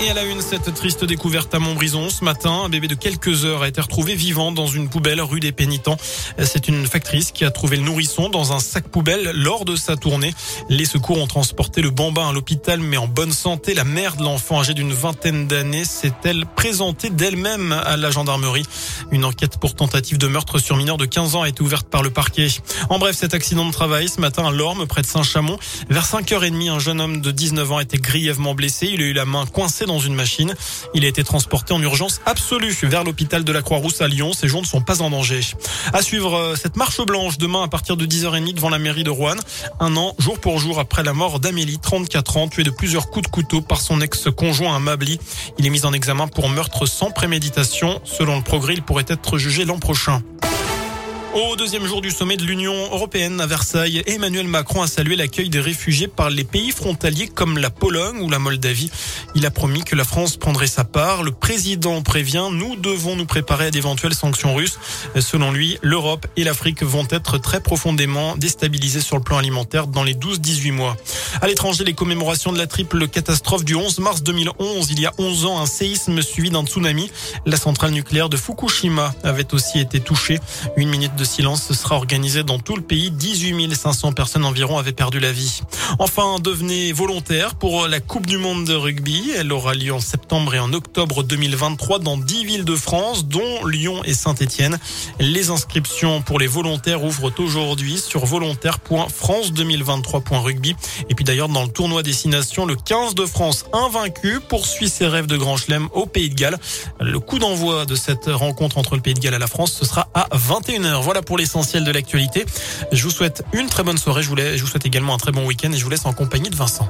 Et à la une, cette triste découverte à Montbrison. Ce matin, un bébé de quelques heures a été retrouvé vivant dans une poubelle rue des Pénitents. C'est une factrice qui a trouvé le nourrisson dans un sac poubelle lors de sa tournée. Les secours ont transporté le bambin à l'hôpital, mais en bonne santé. La mère de l'enfant âgé d'une vingtaine d'années s'est-elle présentée d'elle-même à la gendarmerie. Une enquête pour tentative de meurtre sur mineur de 15 ans a été ouverte par le parquet. En bref, cet accident de travail ce matin à Lorme, près de Saint-Chamond. Vers 5h30, un jeune homme de 19 ans a été grièvement blessé. Il a eu la main coincée dans une machine. Il a été transporté en urgence absolue vers l'hôpital de la Croix-Rousse à Lyon. Ses jours ne sont pas en danger. À suivre euh, cette marche blanche demain à partir de 10h30 devant la mairie de Rouen. Un an, jour pour jour, après la mort d'Amélie, 34 ans, tuée de plusieurs coups de couteau par son ex-conjoint à. Il est mis en examen pour meurtre sans préméditation. Selon le progrès, il pourrait être jugé l'an prochain. Au deuxième jour du sommet de l'Union européenne à Versailles, Emmanuel Macron a salué l'accueil des réfugiés par les pays frontaliers comme la Pologne ou la Moldavie. Il a promis que la France prendrait sa part. Le président prévient, nous devons nous préparer à d'éventuelles sanctions russes. Selon lui, l'Europe et l'Afrique vont être très profondément déstabilisées sur le plan alimentaire dans les 12-18 mois. À l'étranger, les commémorations de la triple catastrophe du 11 mars 2011. Il y a 11 ans, un séisme suivi d'un tsunami. La centrale nucléaire de Fukushima avait aussi été touchée. Une minute de silence sera organisé dans tout le pays. 18 500 personnes environ avaient perdu la vie. Enfin, devenez volontaire pour la Coupe du Monde de rugby. Elle aura lieu en septembre et en octobre 2023 dans 10 villes de France, dont Lyon et Saint-Etienne. Les inscriptions pour les volontaires ouvrent aujourd'hui sur volontaire.france2023.rugby. Et puis d'ailleurs, dans le tournoi Destination, le 15 de France invaincu poursuit ses rêves de Grand Chelem au Pays de Galles. Le coup d'envoi de cette rencontre entre le Pays de Galles et la France, ce sera à 21h. Voilà pour l'essentiel de l'actualité. Je vous souhaite une très bonne soirée. Je vous, souhaite également un très bon week-end et je vous laisse en compagnie de Vincent.